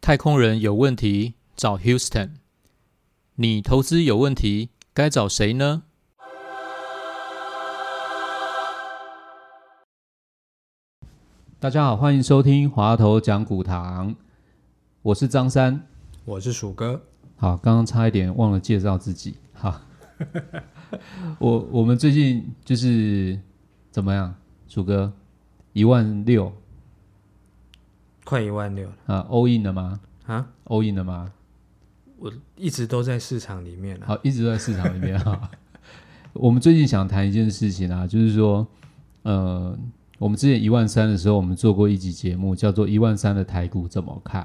太空人有问题找 Houston，你投资有问题该找谁呢？大家好，欢迎收听华头讲股堂，我是张三。我是鼠哥，好，刚刚差一点忘了介绍自己。好，我我们最近就是怎么样，鼠哥一万六快一万六了啊，all in 了吗啊！？all in 了吗？我一直都在市场里面啊。好，一直都在市场里面哈。我们最近想谈一件事情啊，就是说，呃，我们之前一万三的时候，我们做过一集节目，叫做《一万三的台股怎么看》。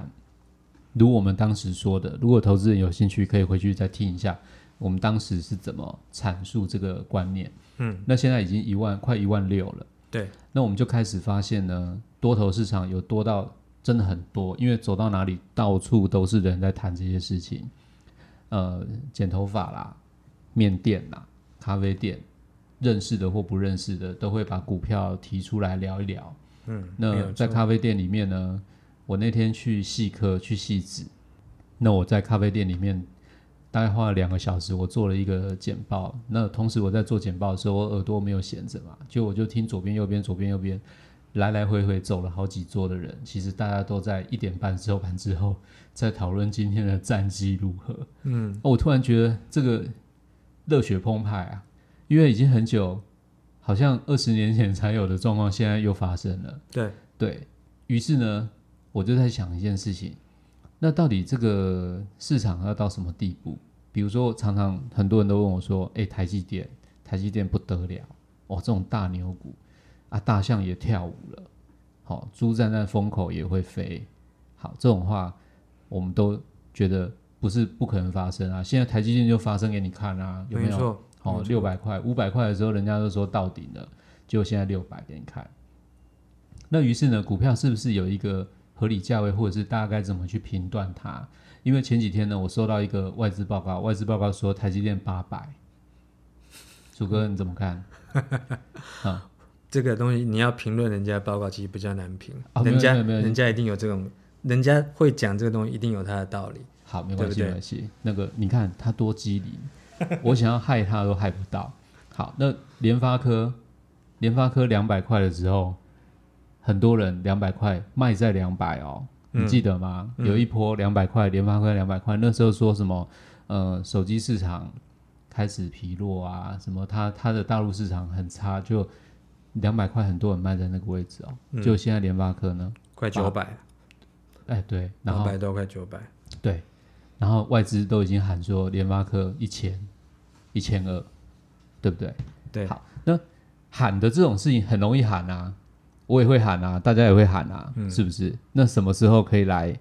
如我们当时说的，如果投资人有兴趣，可以回去再听一下，我们当时是怎么阐述这个观念。嗯，那现在已经一万快一万六了，对，那我们就开始发现呢，多头市场有多到真的很多，因为走到哪里到处都是人在谈这些事情，呃，剪头发啦、面店啦、咖啡店，认识的或不认识的都会把股票提出来聊一聊。嗯，那在咖啡店里面呢，我那天去细科去细致，那我在咖啡店里面大概花了两个小时，我做了一个简报。那同时我在做简报的时候，我耳朵没有闲着嘛，就我就听左边右边左边右边来来回回走了好几桌的人，其实大家都在一点半收盘之后在讨论今天的战绩如何。嗯，哦我突然觉得这个热血澎湃啊，因为已经很久，好像二十年前才有的状况，现在又发生了。对，对于是呢，我就在想一件事情，那到底这个市场要到什么地步？比如说，常常很多人都问我说：“哎，台积电，台积电不得了哦，这种大牛股啊，大象也跳舞了，好、猪站在风口也会飞，好，这种话我们都觉得不是不可能发生啊。现在台积电就发生给你看啊，有没有？没错，哦没，错六百块、五百块的时候，人家都说到顶了，结果现在六百给你看。那于是呢，股票是不是有一个合理价位，或者是大家该怎么去评断它？因为前几天呢，我收到一个外资报告，外资报告说台积电八百，楚哥你怎么看？啊，这个东西你要评论人家的报告，其实比较难评。人家人家一定有这种，人家会讲这个东西，一定有他的道理。好，没关系，对不对没关系。那个你看他多机灵，我想要害他都害不到。好，那联发科，联发科两百块的时候，很多人两百块卖在两百哦，你嗯记得吗？有一波两百块，联发科两百块，那时候说什么？呃，手机市场开始疲弱啊，什么它它的大陆市场很差，就两百块很多人卖在那个位置哦。嗯就现在联发科呢？快九百，哎，对，然后两百多，快九百。对，然后外资都已经喊说联发科一千、一千二，对不对？对，好，那喊的这种事情很容易喊啊，我也会喊啊，大家也会喊啊，嗯是不是？那什么时候可以来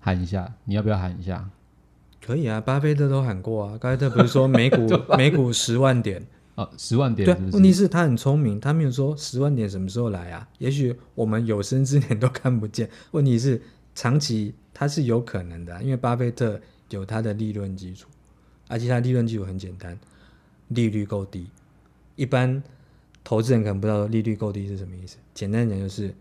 喊一下？你要不要喊一下？可以啊，巴菲特都喊过啊。巴菲特不是说每股 每股十万点？哦，十万点对啊是，不？问题是他很聪明，他没有说十万点什么时候来啊？也许我们有生之年都看不见。问题是长期它是有可能的啊、因为巴菲特有他的利润基础，而且他利润基础很简单，利率够低。一般投资人可能不知道利率够低是什么意思。简单讲就是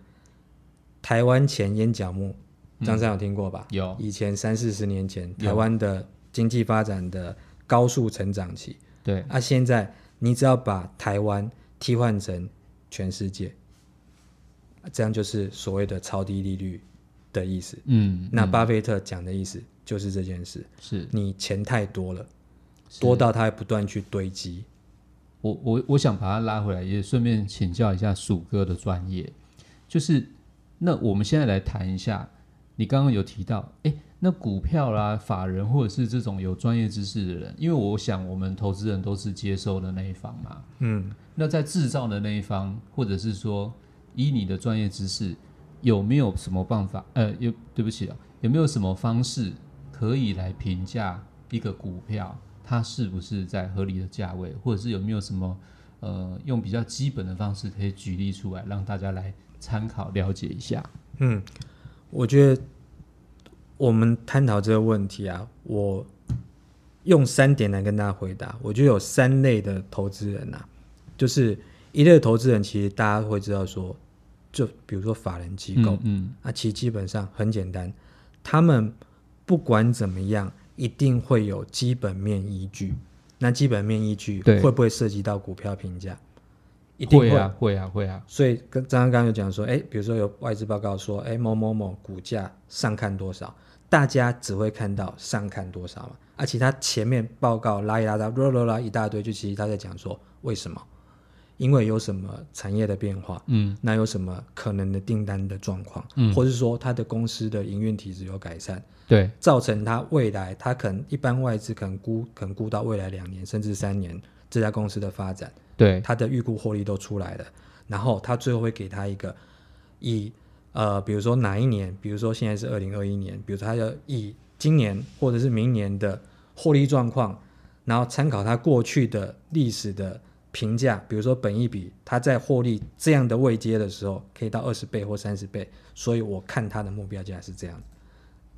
台湾前烟角木，张三有听过吧？有以前三四十年前台湾的经济发展的高速成长期。对，啊，现在你只要把台湾替换成全世界，啊这样就是所谓的超低利率的意思。嗯，嗯那巴菲特讲的意思就是这件事，是你钱太多了，多到它会不断去堆积。我我我想把它拉回来，也顺便请教一下鼠哥的专业，就是那我们现在来谈一下，你刚刚有提到，哎，那股票啦、法人或者是这种有专业知识的人，因为我想我们投资人都是接收的那一方嘛，嗯，那在制造的那一方，或者是说以你的专业知识，有没有什么办法？呃，有对不起啊，有没有什么方式可以来评价一个股票？它是不是在合理的价位，或者是有没有什么呃用比较基本的方式可以举例出来，让大家来参考了解一下？嗯，我觉得我们探讨这个问题啊，我用三点来跟大家回答，我觉得有三类的投资人啊、就是一类的投资人，其实大家会知道说，就比如说法人机构，嗯嗯啊，其实基本上很简单，他们不管怎么样，一定会有基本面依据。那基本面依据对会不会涉及到股票评价？一定会啊会啊会啊，所以跟张刚刚有讲说，哎，比如说有外资报告说，哎，某某某股价上看多少，大家只会看到上看多少嘛，而且他前面报告拉一拉拉啦啦啦一大堆，就其实他在讲说为什么？因为有什么产业的变化，嗯。那有什么可能的订单的状况，嗯。或是说他的公司的营运体质有改善，对。造成他未来他可能一般外资可能估可能估到未来两年甚至三年这家公司的发展，对。他的预估获利都出来了，然后他最后会给他一个以呃，比如说哪一年，比如说现在是二零二一年，比如说他要以今年或者是明年的获利状况，然后参考他过去的历史的评价，比如说本一比，他在获利这样的位阶的时候，可以到二十倍或三十倍，所以我看他的目标价是这样，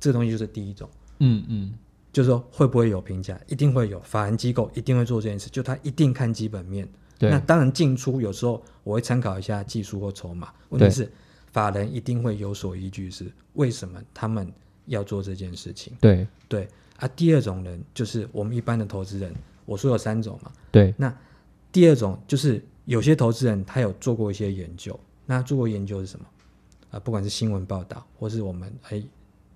这个东西就是第一种。嗯嗯。就是说会不会有评价，一定会有，法人机构一定会做这件事，就他一定看基本面。对。那当然进出有时候我会参考一下技术或筹码，问题是法人一定会有所依据，是为什么他们要做这件事情？对。对。啊，第二种人就是我们一般的投资人，我说有三种嘛，对。那第二种就是有些投资人他有做过一些研究，那做过研究是什么？啊、不管是新闻报道，或是我们哎，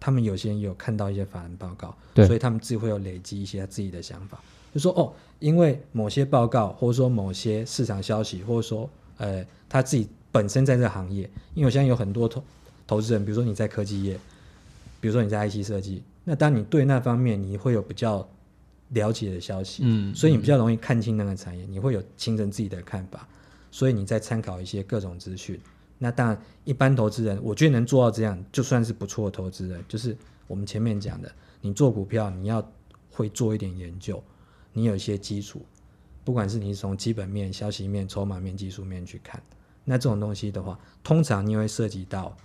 他们有些人有看到一些法人报告，对。所以他们自己会有累积一些他自己的想法，就说哦，因为某些报告，或者说某些市场消息，或者说呃他自己本身在这个行业，因为我相信有很多投投资人，比如说你在科技业，比如说你在 IC 设计，那当你对那方面你会有比较了解的消息，嗯所以你比较容易看清那个产业，你会有形成自己的看法，所以你再参考一些各种资讯。那当然，一般投资人，我觉得能做到这样，就算是不错的投资人。就是我们前面讲的，你做股票，你要会做一点研究，你有一些基础，不管是你是从基本面、消息面、筹码面、技术面去看，那这种东西的话，通常你会涉及到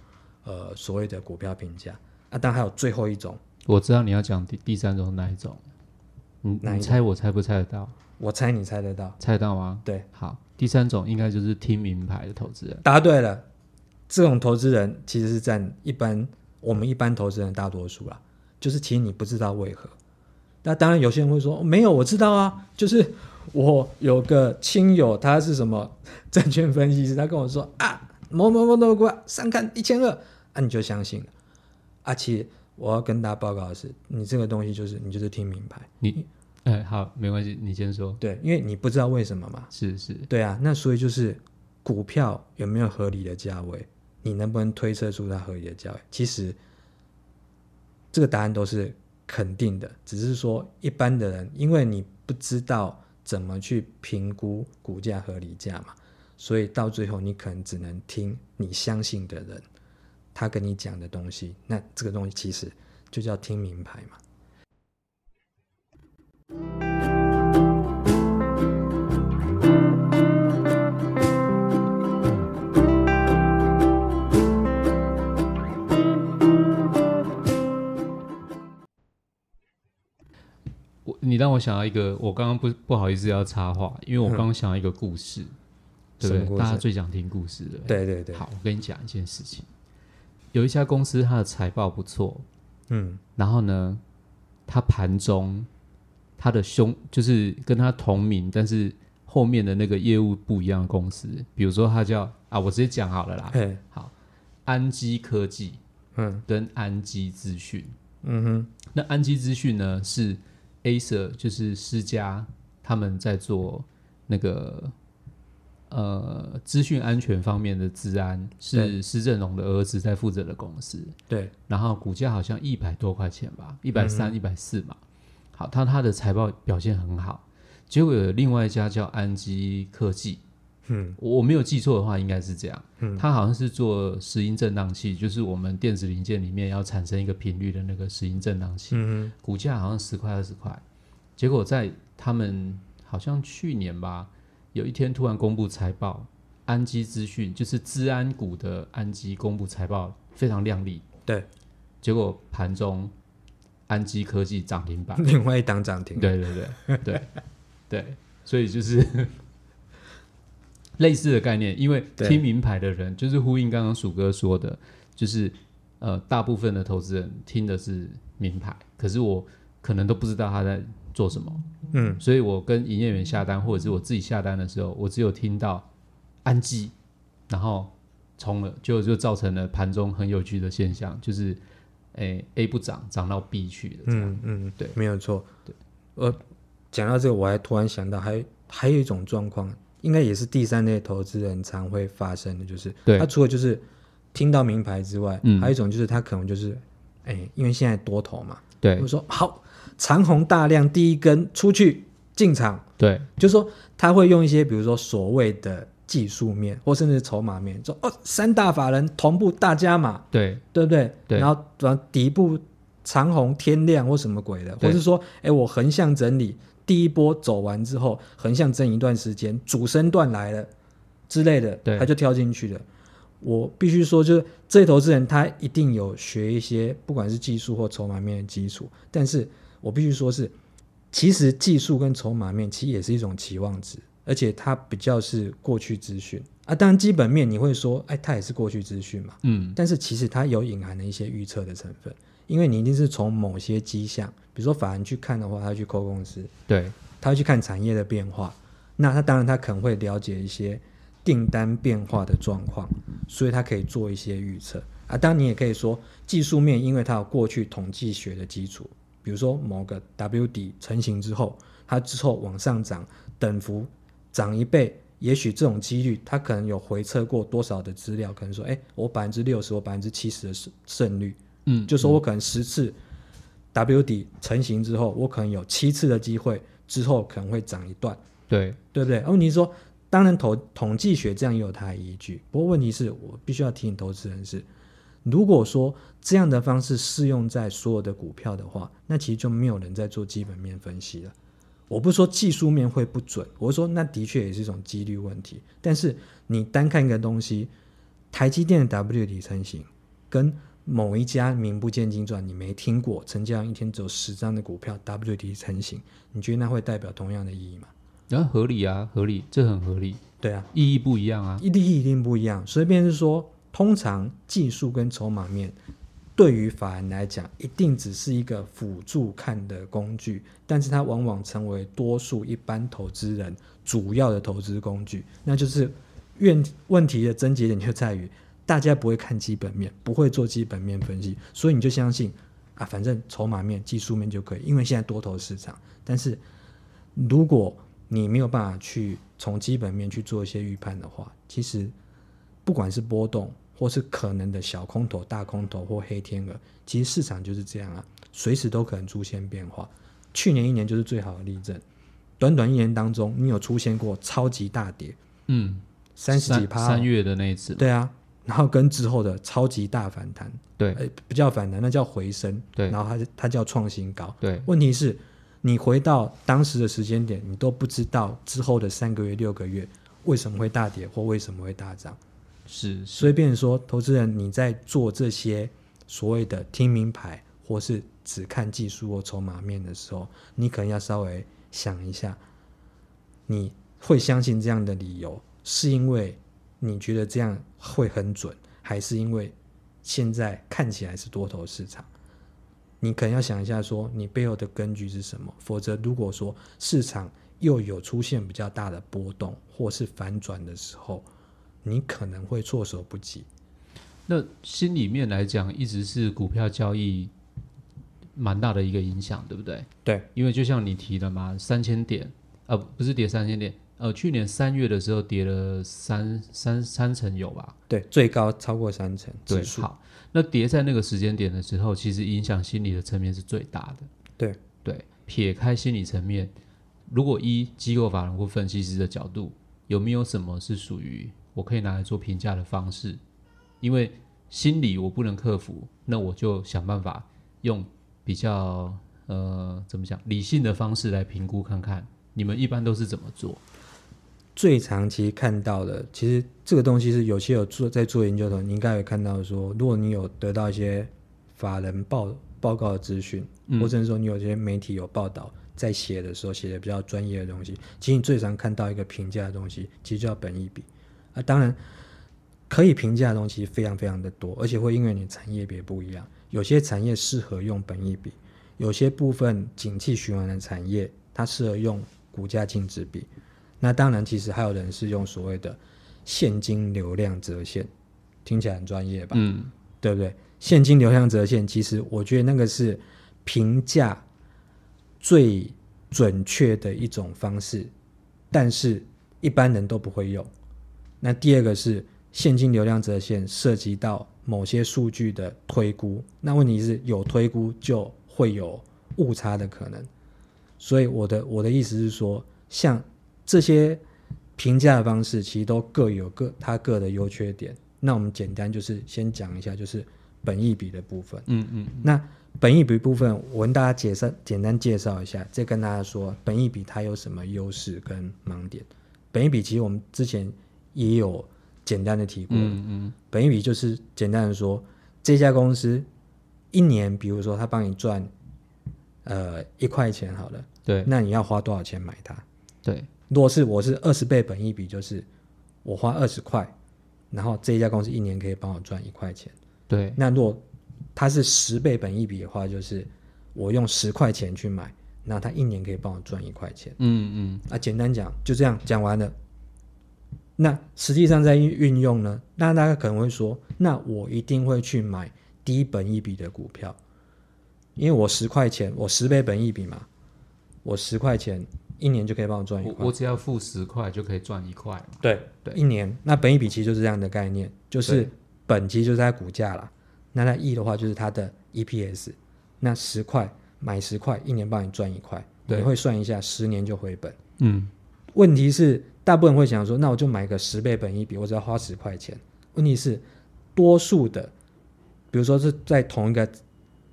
呃所谓的股票评价啊。当然还有最后一种，我知道你要讲第第三种是哪一种，你猜我猜不猜得到？我猜你猜得到，猜得到吗？对，好，第三种应该就是听名牌的投资人。答对了，这种投资人其实是占一般我们一般投资人大多数啦。就是其实你不知道为何。那当然有些人会说、哦没有，我知道啊，就是我有个亲友他是什么证券分析师，他跟我说啊某某某某股啊上看一千二，啊你就相信了。啊，其实我要跟大家报告的是，你这个东西就是你就是听名牌，你，哎，好，没关系，你先说。对，因为你不知道为什么嘛。是是，对啊，那所以就是股票有没有合理的价位，你能不能推测出它合理的价位？其实这个答案都是肯定的，只是说一般的人，因为你不知道怎么去评估股价合理价嘛，所以到最后你可能只能听你相信的人他跟你讲的东西，那这个东西其实就叫听名牌嘛。我你让我想到一个，我刚刚不不好意思要插话，因为我刚刚想到一个故事，对不对？大家最想听故事的。对对对，好，我跟你讲一件事情，有一家公司它的财报不错，嗯。然后呢，它盘中它的兄就是跟它同名，但是后面的那个业务不一样的公司，比如说它叫啊，我直接讲好了啦，嘿，好，安基科技嗯。跟安基资讯。嗯哼，那安基资讯呢是 Acer，就是施家他们在做那个呃资讯安全方面的治安，是施正荣的儿子在负责的公司。对，然后股价好像一百多块钱吧，一百三、一百四嘛。好，他他的财报表现很好，结果有另外一家叫安基科技，嗯。我我没有记错的话，应该是这样。嗯。它好像是做石英振荡器，就是我们电子零件里面要产生一个频率的那个石英振荡器，嗯股价好像十块二十块。结果在他们好像去年吧，有一天突然公布财报，安基资讯就是资安股的安基公布财报非常亮丽，对，结果盘中安基科技涨停板，另外一档涨停，对对对。对。对，所以就是 类似的概念，因为对。听名牌的人，就是呼应刚刚鼠哥说的，就是呃，大部分的投资人听的是名牌，可是我可能都不知道他在做什么，嗯，所以我跟营业员下单，或者是我自己下单的时候，我只有听到安基，然后冲了，就就造成了盘中很有趣的现象，就是诶 A 不涨，涨到 B 去嗯嗯，对。没有错。对，呃，讲到这个，我还突然想到，还还有一种状况，应该也是第三类投资人常会发生的，就是对。他除了就是听到名牌之外，嗯。还有一种就是他可能就是，哎，因为现在多头嘛，对。我说好，长虹大量第一根出去进场，对。就是说他会用一些比如说所谓的技术面或甚至是筹码面，说哦三大法人同步大加码，对。对不对？对。然后然后底部长虹天亮或什么鬼的，或是说，哎，我横向整理第一波走完之后，横向整一段时间，主升段来了之类的，对。他就跳进去了。我必须说，就是这些投资人他一定有学一些，不管是技术或筹码面的基础，但是我必须说是，其实技术跟筹码面其实也是一种期望值，而且它比较是过去资讯啊。当然基本面你会说，哎，它也是过去资讯嘛，嗯但是其实它有隐含的一些预测的成分，因为你一定是从某些迹象，比如说法人去看的话，他去扣公司，对他会去看产业的变化，那他当然他可能会了解一些订单变化的状况，所以他可以做一些预测啊。当然你也可以说技术面，因为它有过去统计学的基础，比如说某个 W 底成型之后，它之后往上涨，等幅涨一倍。也许这种几率，它可能有回测过多少的资料，可能说，哎，我百分之六十，我百分之七十的胜胜率，嗯，就说我可能十次 W 底成型之后，我可能有七次的机会之后可能会涨一段，对对不对？问题是说，当然统统计学这样也有它的依据，不过问题是我必须要提醒投资人是，如果说这样的方式适用在所有的股票的话，那其实就没有人在做基本面分析了。我不是说技术面会不准，我是说那的确也是一种几率问题。但是你单看一个东西，台积电的 W 底成型，跟某一家名不见经传你没听过，成交量一天只有十张的股票 W 底成型，你觉得那会代表同样的意义吗？然后合理啊，合理，这很合理，对啊，意义不一样啊，意义一定不一样。所以便是说，通常技术跟筹码面对于法人来讲，一定只是一个辅助看的工具，但是它往往成为多数一般投资人主要的投资工具。那就是问问题的症结点就在于，大家不会看基本面，不会做基本面分析，所以你就相信啊，反正筹码面、技术面就可以，因为现在多头市场。但是如果你没有办法去从基本面去做一些预判的话，其实不管是波动，或是可能的小空头、大空头或黑天鹅，其实市场就是这样啊，随时都可能出现变化。去年一年就是最好的例证，短短一年当中，你有出现过超级大跌，嗯，三十几趴哦、三月的那一次，对啊，然后跟之后的超级大反弹，对呃，不叫反弹，那叫回升，对然后它它叫创新高。对问题是，你回到当时的时间点，你都不知道之后的三个月、六个月为什么会大跌或为什么会大涨。是是，所以，变成说，投资人你在做这些所谓的听名牌，或是只看技术或筹码面的时候，你可能要稍微想一下，你会相信这样的理由，是因为你觉得这样会很准，还是因为现在看起来是多头市场？你可能要想一下，说你背后的根据是什么？否则，如果说市场又有出现比较大的波动或是反转的时候，你可能会措手不及。那心里面来讲，一直是股票交易蛮大的一个影响，对不对？对，因为就像你提的嘛，三千点，呃，不是跌三千点，呃，去年三月的时候跌了三三三成有吧？对，最高超过三成对。好，那跌在那个时间点的时候，其实影响心理的层面是最大的。对对，撇开心理层面，如果一机构法人或分析师的角度，有没有什么是属于我可以拿来做评价的方式？因为心理我不能克服，那我就想办法用比较呃怎么讲理性的方式来评估看看。你们一般都是怎么做？最长期看到的，其实这个东西是有些有做在做研究的，你应该有看到说，如果你有得到一些法人报报告的资讯，嗯或者是说你有些媒体有报道在写的时候写的比较专业的东西，其实你最常看到一个评价的东西，其实叫本益比啊。当然，可以评价的东西非常非常的多，而且会因为你产业别不一样，有些产业适合用本益比，有些部分景气循环的产业它适合用股价净值比。那当然，其实还有人是用所谓的现金流量折现，听起来很专业吧？嗯，对不对？现金流量折现，其实我觉得那个是评价最准确的一种方式，但是一般人都不会用。那第二个是现金流量折现，涉及到某些数据的推估，那问题是有推估就会有误差的可能。所以我的我的意思是说，像这些评价的方式，其实都各有各它各的优缺点。那我们简单就是先讲一下，就是本益比的部分。嗯嗯，那本益比部分，我跟大家介绍简单介绍一下，再跟大家说本益比它有什么优势跟盲点。本益比其实我们之前也有简单的提过，嗯嗯，本益比就是简单的说，这家公司一年，比如说他帮你赚呃一块钱好了，对那你要花多少钱买它？对，如果是我是二十倍本益比，就是我花二十块，然后这一家公司一年可以帮我赚一块钱。对，那如果它是十倍本益比的话，就是我用十块钱去买，那它一年可以帮我赚一块钱。嗯嗯，啊，简单讲就这样讲完了。那实际上在运运用呢，那大家可能会说，那我一定会去买低本一比的股票，因为我十块钱，我十倍本一比嘛，我十块钱一年就可以帮我赚一块。我我只要付十块就可以赚一块。对对一年，那本一比其实就是这样的概念，就是本其实就是它股价啦，那它 E 的话就是它的 EPS，那十块买十块，一年帮你赚一块，你会算一下，十年就回本。嗯，问题是，大部分人会想说，那我就买个十倍本一比，我只要花十块钱。问题是，多数的，比如说是在同一个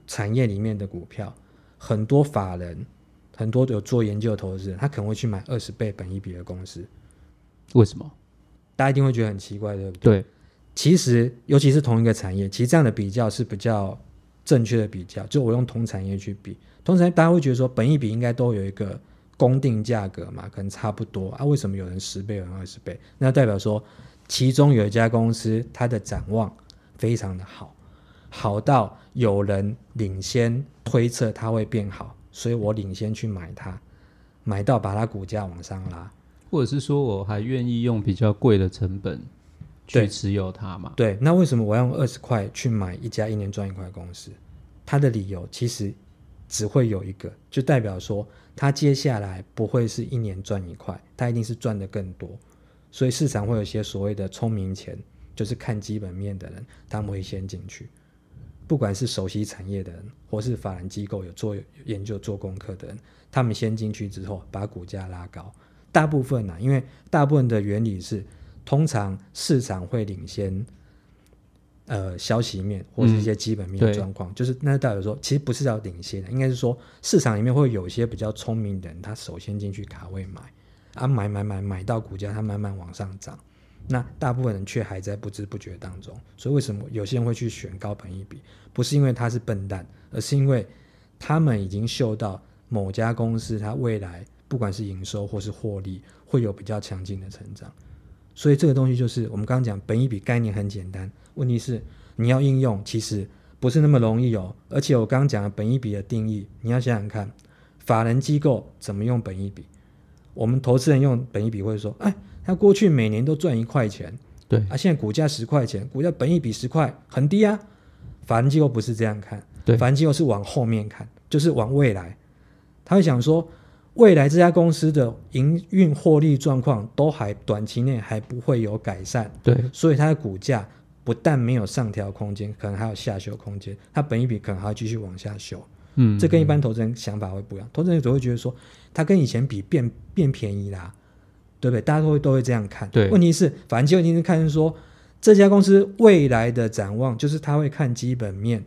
产业里面的股票，很多法人，很多有做研究的投资人，他可能会去买二十倍本一比的公司，为什么？大家一定会觉得很奇怪，对不对？对，其实，尤其是同一个产业，其实这样的比较是比较正确的比较。就我用同产业去比，同产业大家会觉得说，本一比应该都有一个公定价格嘛，可能差不多啊。为什么有人十倍，有人二十倍？那代表说，其中有一家公司它的展望非常的好，好到有人领先推测它会变好，所以我领先去买它，买到把它股价往上拉。或者是说我还愿意用比较贵的成本去持有它嘛？对，那为什么我要用二十块去买一家一年赚一块的公司？它的理由其实只会有一个，就代表说它接下来不会是一年赚一块，它一定是赚的更多。所以市场会有一些所谓的聪明钱，就是看基本面的人，他们会先进去。不管是熟悉产业的人，或是法人机构有做研究、做功课的人，他们先进去之后，把股价拉高。大部分呢、因为大部分的原理是，通常市场会领先，呃，消息面或是一些基本面的状况，就是那代表说，其实不是要领先的，应该是说市场里面会有一些比较聪明的人，他首先进去卡位买，啊，买买买买到股价它慢慢往上涨，那大部分人却还在不知不觉当中。所以为什么有些人会去选高本一比？不是因为他是笨蛋，而是因为他们已经嗅到某家公司它未来不管是营收或是获利会有比较强劲的成长。所以这个东西就是我们刚刚讲本一笔概念很简单，问题是你要应用其实不是那么容易哦。而且我刚刚讲的本一笔的定义，你要想想看，法人机构怎么用本一笔？我们投资人用本益比会说，哎，他过去每年都赚一块钱，对啊，现在股价十块钱，股价本一笔十块，很低啊。法人机构不是这样看，对法人机构是往后面看，就是往未来。他会想说，未来这家公司的营运获利状况都还短期内还不会有改善，对所以它的股价不但没有上调空间，可能还有下修空间，它本一比可能还要继续往下修。嗯，这跟一般投资人想法会不一样，投资人只会觉得说，它跟以前比变变便宜啦，对不对？大家都会都会这样看。对问题是，反正就一定是看说这家公司未来的展望，就是他会看基本面，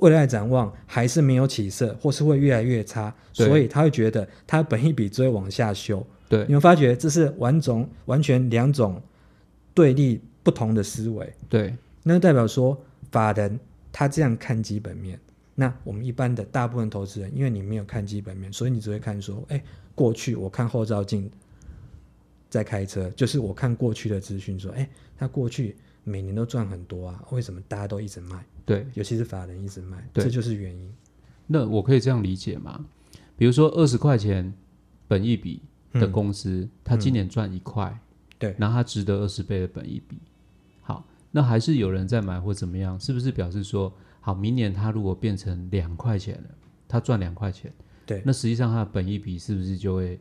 未来展望还是没有起色，或是会越来越差，所以他会觉得他本一笔只会往下修。对你会发觉这是完种完全两种对立不同的思维。对那就代表说法人他这样看基本面，那我们一般的大部分投资人，因为你没有看基本面，所以你只会看说，哎，过去我看后照镜在开车，就是我看过去的资讯说，哎，他过去每年都赚很多啊，为什么大家都一直卖？对，尤其是法人一直卖，对这就是原因。那我可以这样理解吗？比如说二十块钱本一笔的嗯公司，它今年赚一块，对然后它值得二十倍的本一笔，好，那还是有人在买或怎么样？是不是表示说，好，明年它如果变成两块钱了，它赚两块钱，对那实际上它的本一笔是不是就会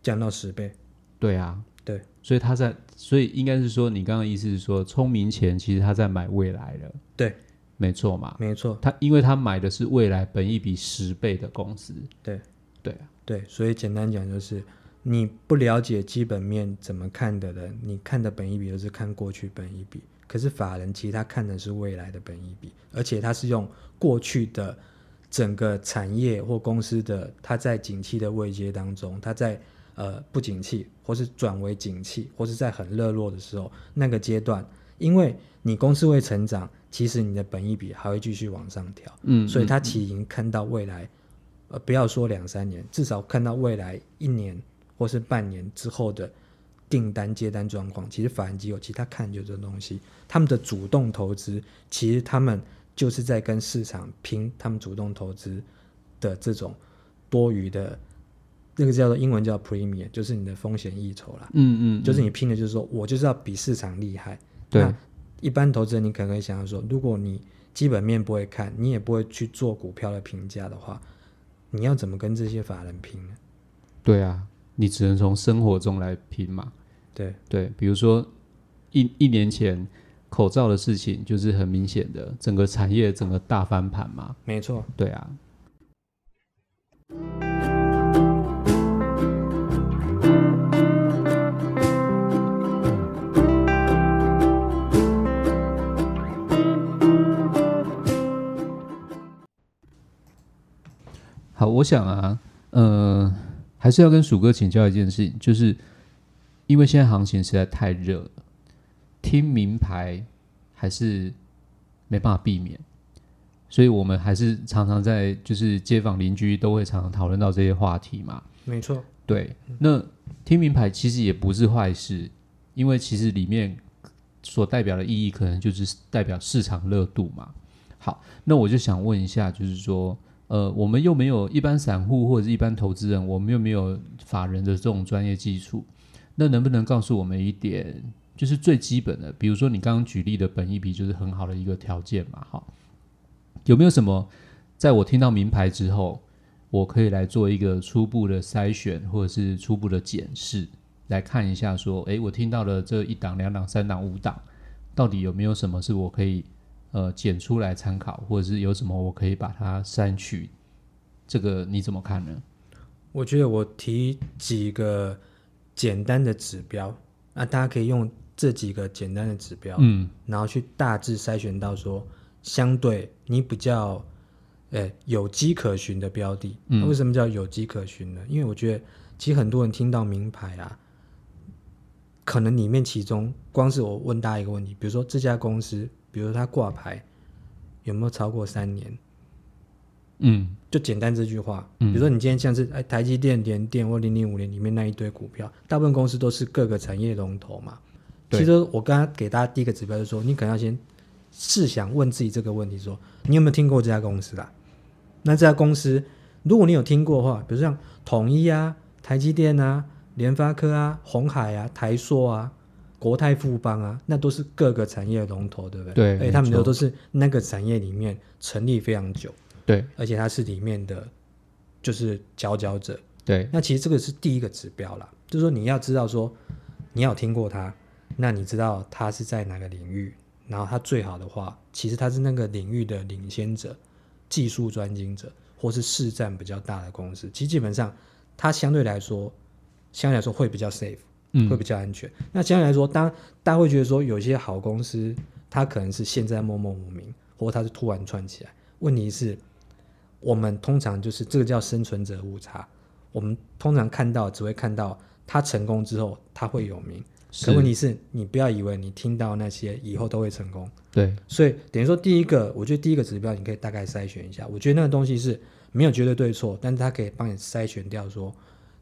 降到十倍，对啊？对，所以他在，所以应该是说，你刚刚的意思是说，聪明钱其实他在买未来了，对，没错嘛。没错，他因为他买的是未来本一比十倍的公司，对。对啊，对，所以简单讲就是，你不了解基本面怎么看的人，你看的本益比都是看过去本一比。可是法人其实他看的是未来的本一比，而且他是用过去的整个产业或公司的他在景气的位阶当中，他在呃不景气或是转为景气，或是在很热络的时候那个阶段，因为你公司会成长，其实你的本益比还会继续往上调。嗯，所以嗯他其实已经看到未来，呃，不要说两三年，至少看到未来一年或是半年之后的订单接单状况。其实法人机构其实他看就这东西，他们的主动投资，其实他们就是在跟市场拼他们主动投资的这种多余的，那个叫做英文叫 premium，就是你的风险溢酬啦。嗯嗯，就是嗯你拼的就是说我就是要比市场厉害。对那一般投资人，你可能会想要说，如果你基本面不会看，你也不会去做股票的评价的话，你要怎么跟这些法人拼呢？对啊，你只能从生活中来拼嘛。对对，比如说一一年前口罩的事情，就是很明显的，整个产业整个大翻盘嘛。没错，对啊，好，我想啊，呃，还是要跟鼠哥请教一件事情，就是因为现在行情实在太热了，听名牌还是没办法避免，所以我们还是常常在就是街坊邻居都会常常讨论到这些话题嘛。没错，对，那听名牌其实也不是坏事，因为其实里面所代表的意义可能就是代表市场热度嘛。好，那我就想问一下，就是说，呃，我们又没有一般散户或者是一般投资人，我们又没有法人的这种专业技术，那能不能告诉我们一点，就是最基本的，比如说你刚刚举例的本一笔就是很好的一个条件嘛？好，有没有什么在我听到名牌之后？我可以来做一个初步的筛选，或者是初步的检视，来看一下说，诶，我听到了这一档、两档、三档、五档，到底有没有什么是我可以呃剪出来参考，或者是有什么我可以把它删去？这个你怎么看呢？我觉得我提几个简单的指标，那大家可以用这几个简单的指标，嗯然后去大致筛选到说，相对你比较，呃，有迹可循的标的。为什么叫有迹可循呢？因为我觉得，其实很多人听到名牌啊，可能里面其中，光是我问大家一个问题，比如说这家公司，比如说它挂牌有没有超过三年？嗯就简单这句话，嗯比如说你今天像是哎台积电、联电或零零五年里面那一堆股票，大部分公司都是各个产业龙头嘛。对其实我刚刚给大家第一个指标就是说，你可能要先试想问自己这个问题说，你有没有听过这家公司啦？那这家公司，如果你有听过的话，比如像统一啊、台积电啊、联发科啊、红海啊、台硕啊、国泰富邦啊，那都是各个产业的龙头，对不对？对而且他们都都是那个产业里面成立非常久。对而且它是里面的就是佼佼者。对，那其实这个是第一个指标啦，就是说你要知道说你要有听过它，那你知道它是在哪个领域，然后它最好的话，其实它是那个领域的领先者、技术专精者，或是市占比较大的公司。其实基本上它相对来说，相对来说会比较 safe，嗯会比较安全。那相对来说，当大家会觉得说有些好公司，它可能是现在默默无名，或者它是突然窜起来。问题是，我们通常就是这个叫生存者误差。我们通常看到只会看到它成功之后它会有名，可问题是你不要以为你听到那些以后都会成功。对，所以等于说，第一个，我觉得第一个指标你可以大概筛选一下。我觉得那个东西是没有绝对对错，但是它可以帮你筛选掉说，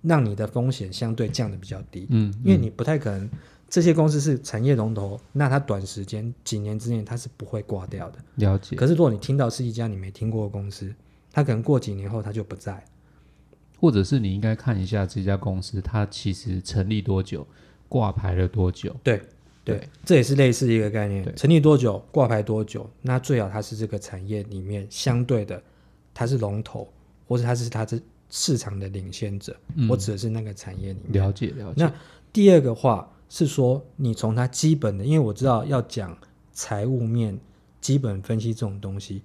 让你的风险相对降的比较低。嗯，因为你不太可能，这些公司是产业龙头，那它短时间几年之内它是不会挂掉的。了解。可是如果你听到是一家你没听过的公司，它可能过几年后它就不在。或者是你应该看一下这家公司它其实成立多久，挂牌了多久。对对对，这也是类似一个概念。成立多久，挂牌多久，那最好它是这个产业里面相对的，它是龙头，或者它是它是市场的领先者。嗯我指的是那个产业里面。了解了解。那第二个话是说，你从它基本的，因为我知道要讲财务面基本分析这种东西，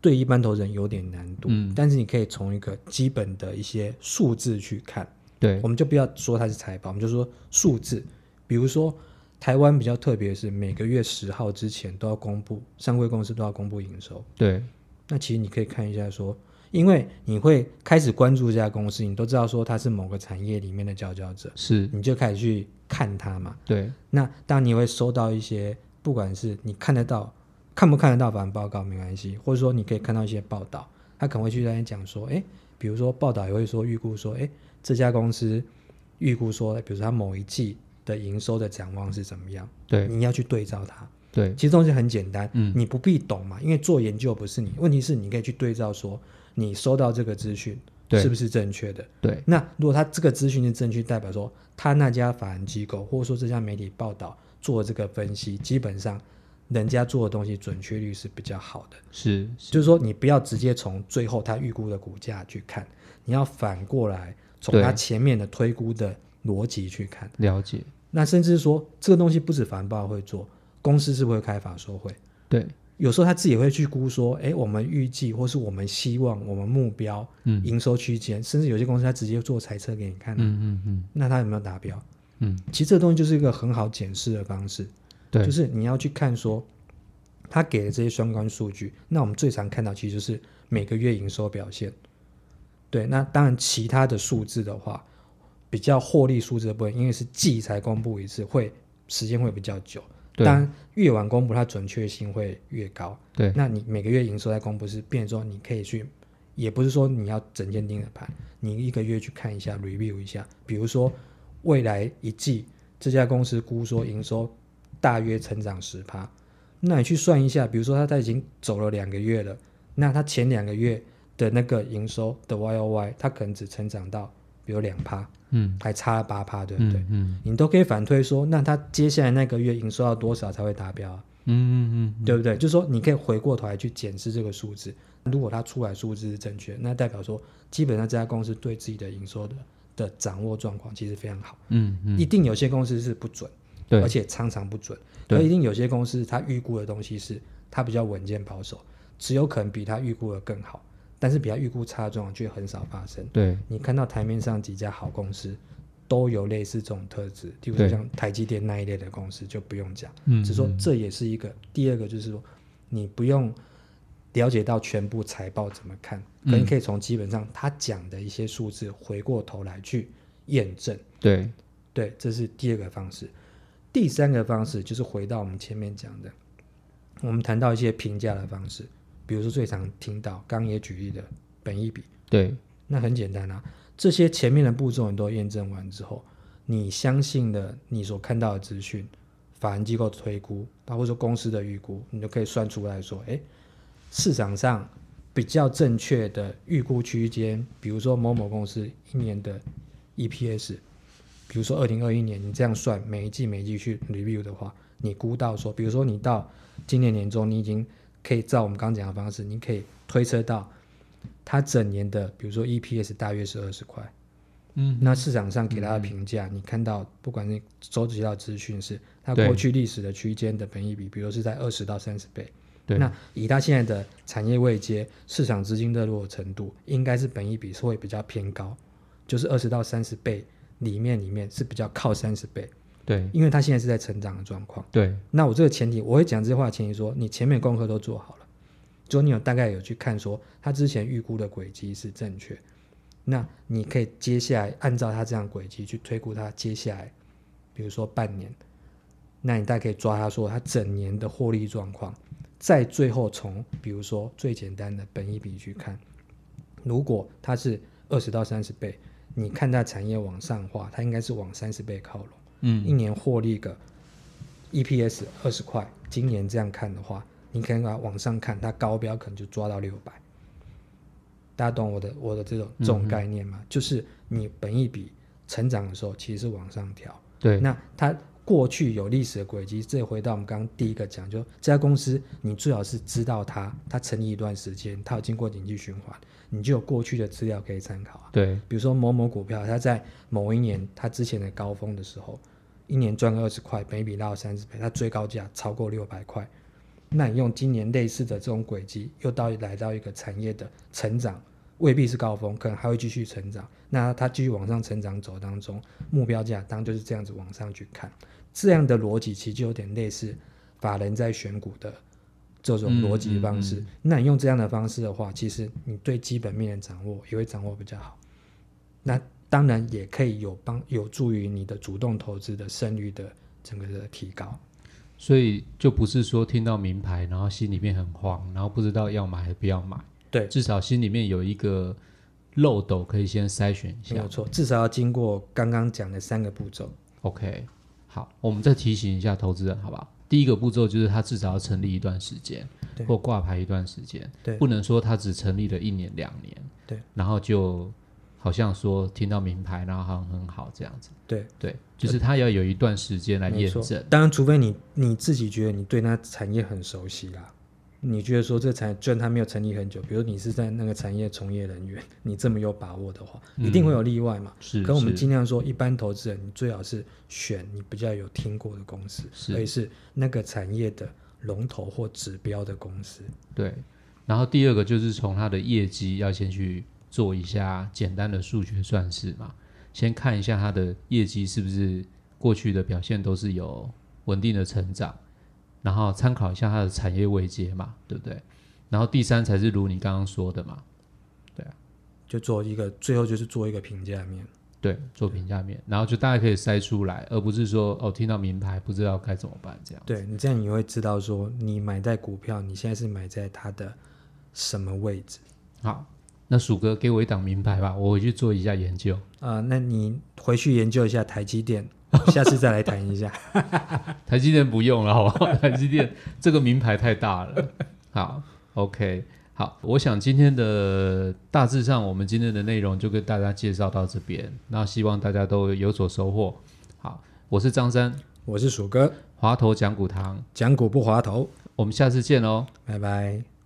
对一般投资人有点难度。嗯但是你可以从一个基本的一些数字去看。对我们就不要说它是财报，我们就说数字。比如说，台湾比较特别的是，每个月十号之前都要公布，上柜公司都要公布营收。对那其实你可以看一下说，因为你会开始关注这家公司，你都知道说它是某个产业里面的佼佼者，是，你就开始去看它嘛。对那当你会收到一些，不管是你看得到、看不看得到法人报告没关系，或者说你可以看到一些报道，他可能会去在那边讲说，哎，比如说报道也会说预估说，哎，这家公司预估说，比如说它某一季的营收的展望是怎么样，对你要去对照它。对其实东西很简单，嗯你不必懂嘛，因为做研究不是你，问题是你可以去对照说，你收到这个资讯对是不是正确的？对那如果他这个资讯是正确，代表说他那家法人机构或者说这家媒体报道做这个分析，基本上人家做的东西准确率是比较好的。是是就是说，你不要直接从最后他预估的股价去看，你要反过来从他前面的推估的逻辑去看。了解。那甚至说，这个东西不止法人报会做，公司是不是会开法说会？对有时候他自己也会去估说，哎，我们预计或是我们希望、我们目标嗯营收区间，甚至有些公司他直接做财测给你看、啊，嗯嗯嗯那他有没有达标？嗯，其实这个东西就是一个很好检视的方式，对，就是你要去看说他给的这些相关数据。那我们最常看到其实就是每个月营收表现。对，那当然其他的数字的话，比较获利数字的部分，因为是季才公布一次，会时间会比较久。对。当然越晚公布，它准确性会越高。对。那你每个月营收在公布是变成说，你可以去，也不是说你要整天盯着盘，你一个月去看一下，review 一下，比如说未来一季这家公司估说营收大约成长十趴，那你去算一下，比如说它它已经走了两个月了，那它前两个月的那个营收的 Y O Y，它可能只成长到比如两趴，嗯还差了八趴，对不对？嗯嗯你都可以反推说，那他接下来那个月营收要多少才会达标啊？嗯嗯嗯，对不对？就是说，你可以回过头来去检视这个数字，如果他出来数字是正确，那代表说，基本上这家公司对自己的营收的的掌握状况其实非常好。嗯嗯，一定有些公司是不准，对而且常常不准。对可一定有些公司它预估的东西是它比较稳健保守，只有可能比它预估的更好，但是比较预估差的状况却很少发生。对你看到台面上几家好公司都有类似这种特质，例如说像台积电那一类的公司就不用讲。嗯，只是说嗯这也是一个第二个，就是说你不用了解到全部财报怎么看，可你可以从基本上他讲的一些数字回过头来去验证。对对，这是第二个方式。第三个方式就是回到我们前面讲的，我们谈到一些评价的方式，比如说最常听到，刚刚也举例的本益比，对。那很简单啊，这些前面的步骤你都验证完之后，你相信的你所看到的资讯，法人机构推估，包括说公司的预估，你就可以算出来说，哎，市场上比较正确的预估区间，比如说某某公司一年的 EPS，比如说二零二一年，你这样算每一季每一季去 review 的话，你估到说，比如说你到今年年中，你已经可以照我们刚刚讲的方式，你可以推测到它整年的，比如说 EPS 大约是二十块。嗯那市场上给它的评价，你看到不管是收集到资讯是它对过去历史的区间的本益比，比如是在二十到三十倍。对那以它现在的产业位阶、市场资金热络的程度，应该是本益比是会比较偏高，就是二十到三十倍里面里面是比较靠三十倍，对因为他现在是在成长的状况。对那我这个前提，我会讲这些话的前提说，你前面功课都做好了，就你有大概有去看说他之前预估的轨迹是正确，那你可以接下来按照他这样轨迹去推估他接下来，比如说半年，那你大概可以抓他说他整年的获利状况，再最后从比如说最简单的本一比去看，如果它是二十到三十倍，你看它产业往上化，它应该是往三十倍靠拢。嗯一年获利个 EPS 二十块，今年这样看的话，你可以把它往上看，它高标可能就抓到六百。大家懂我的我的这种这种概念吗？就是你本一笔成长的时候，其实是往上调。对，那它过去有历史的轨迹，这回到我们刚刚第一个讲，就这家公司你最好是知道它，它成立一段时间，它有经过经济循环，你就有过去的资料可以参考啊。对，比如说某某股票，它在某一年它之前的高峰的时候，一年赚个二十块，本益比拉到三十倍，它最高价超过六百块。那你用今年类似的这种轨迹，又到来到一个产业的成长，未必是高峰，可能还会继续成长。那它继续往上成长走当中，目标价当然就是这样子往上去看。这样的逻辑其实就有点类似法人在选股的这种逻辑方式。嗯嗯那你用这样的方式的话，其实你对基本面的掌握也会掌握比较好。那当然也可以有帮有助于你的主动投资的胜率的整个的提高。所以就不是说听到名牌，然后心里面很慌，然后不知道要买还不要买，对，至少心里面有一个漏斗可以先筛选一下没有。错，至少要经过刚刚讲的三个步骤。OK，好，我们再提醒一下投资人，好不好？第一个步骤就是他至少要成立一段时间对，或挂牌一段时间，对。不能说他只成立了一年两年，对，然后就好像说听到名牌，然后好像很好这样子，对，对，就是他要有一段时间来验证，。当然，除非你你自己觉得你对那产业很熟悉啦，你觉得说这产业虽然它没有成立很久，比如你是在那个产业从业人员，你这么有把握的话，一定会有例外嘛。是，可我们尽量说，一般投资人你最好是选你比较有听过的公司，是而且是那个产业的龙头或指标的公司。对，然后第二个就是从它的业绩要先去做一下简单的数学算式嘛，先看一下它的业绩是不是过去的表现都是有稳定的成长，然后参考一下它的产业位阶嘛，对不对？然后第三才是如你刚刚说的嘛，对啊就做一个，最后就是做一个评价面。对，做评价面，然后就大家可以筛出来，而不是说哦听到名牌不知道该怎么办这样。对你这样你会知道说，你买在股票，你现在是买在它的什么位置好，那鼠哥给我一档名牌吧，我回去做一下研究。啊、那你回去研究一下台积电，下次再来谈一下。台积电不用了，好不好？台积电这个名牌太大了。好，OK，好，我想今天的大致上，我们今天的内容就跟大家介绍到这边，那希望大家都有所收获。好，我是张三，我是鼠哥，华头讲股堂，讲股不滑头，我们下次见喽。拜拜。